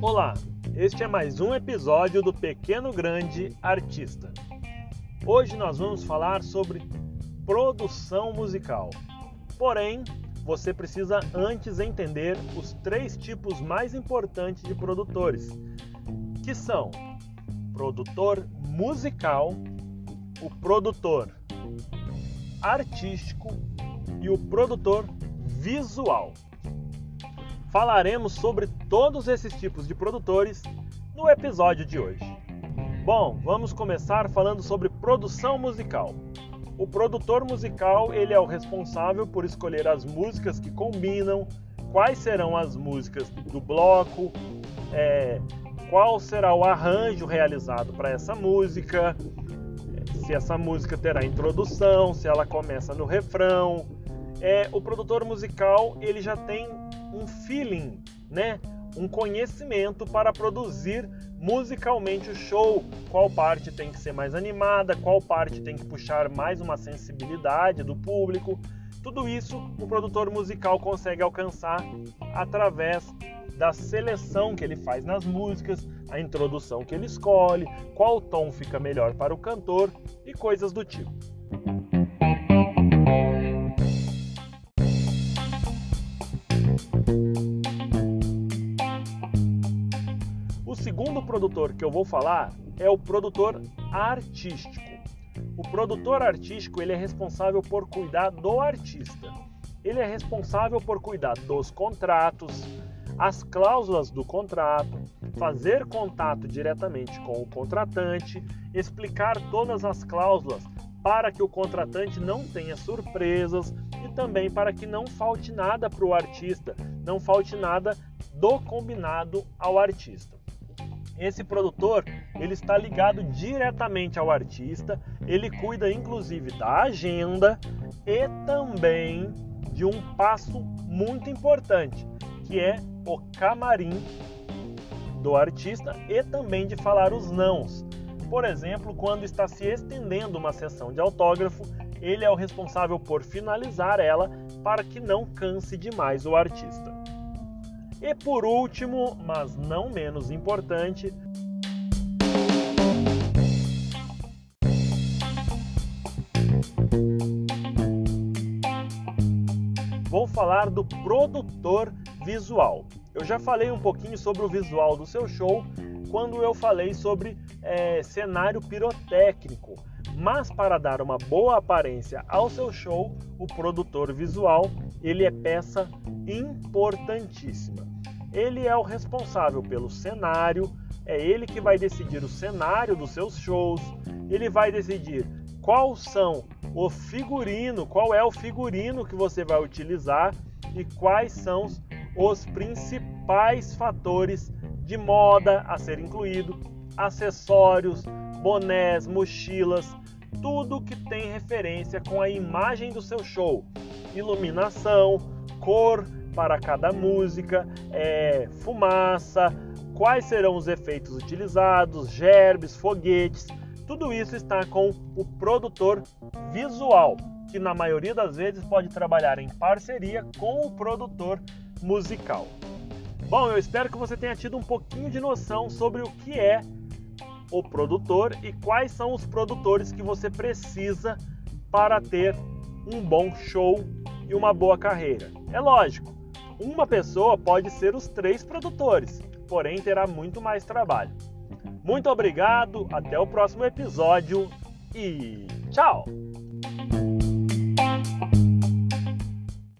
Olá, este é mais um episódio do Pequeno Grande Artista. Hoje nós vamos falar sobre produção musical. Porém, você precisa antes entender os três tipos mais importantes de produtores, que são produtor musical, o produtor artístico e o produtor visual. Falaremos sobre todos esses tipos de produtores no episódio de hoje. Bom, vamos começar falando sobre produção musical. O produtor musical ele é o responsável por escolher as músicas que combinam, quais serão as músicas do bloco, é, qual será o arranjo realizado para essa música, se essa música terá introdução, se ela começa no refrão. É, o produtor musical ele já tem um feeling, né? um conhecimento para produzir musicalmente o show, qual parte tem que ser mais animada, qual parte tem que puxar mais uma sensibilidade do público. Tudo isso o produtor musical consegue alcançar através da seleção que ele faz nas músicas, a introdução que ele escolhe, qual tom fica melhor para o cantor e coisas do tipo. O segundo produtor que eu vou falar é o produtor artístico. O produtor artístico ele é responsável por cuidar do artista. Ele é responsável por cuidar dos contratos, as cláusulas do contrato, fazer contato diretamente com o contratante, explicar todas as cláusulas para que o contratante não tenha surpresas e também para que não falte nada para o artista, não falte nada do combinado ao artista. Esse produtor, ele está ligado diretamente ao artista, ele cuida inclusive da agenda e também de um passo muito importante, que é o camarim do artista e também de falar os nãos. Por exemplo, quando está se estendendo uma sessão de autógrafo, ele é o responsável por finalizar ela para que não canse demais o artista. E por último, mas não menos importante, vou falar do produtor visual. Eu já falei um pouquinho sobre o visual do seu show quando eu falei sobre é, cenário pirotécnico. Mas para dar uma boa aparência ao seu show, o produtor visual ele é peça importantíssima. Ele é o responsável pelo cenário, é ele que vai decidir o cenário dos seus shows, ele vai decidir qual são o figurino, qual é o figurino que você vai utilizar e quais são os principais fatores de moda a ser incluído, acessórios, bonés, mochilas, tudo que tem referência com a imagem do seu show, iluminação, cor para cada música, é, fumaça, quais serão os efeitos utilizados, gerbes, foguetes, tudo isso está com o produtor visual, que na maioria das vezes pode trabalhar em parceria com o produtor musical. Bom, eu espero que você tenha tido um pouquinho de noção sobre o que é o produtor e quais são os produtores que você precisa para ter um bom show e uma boa carreira. É lógico, uma pessoa pode ser os três produtores, porém terá muito mais trabalho. Muito obrigado, até o próximo episódio e tchau!